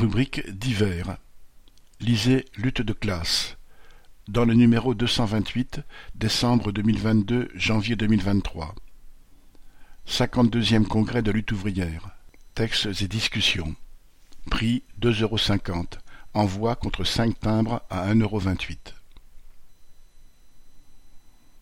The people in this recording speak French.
rubrique divers. Lisez Lutte de classe. Dans le numéro 228, décembre 2022, janvier 2023. 52e congrès de lutte ouvrière. Textes et discussions. Prix 2,50 €. Envoi contre 5 timbres à 1,28 €.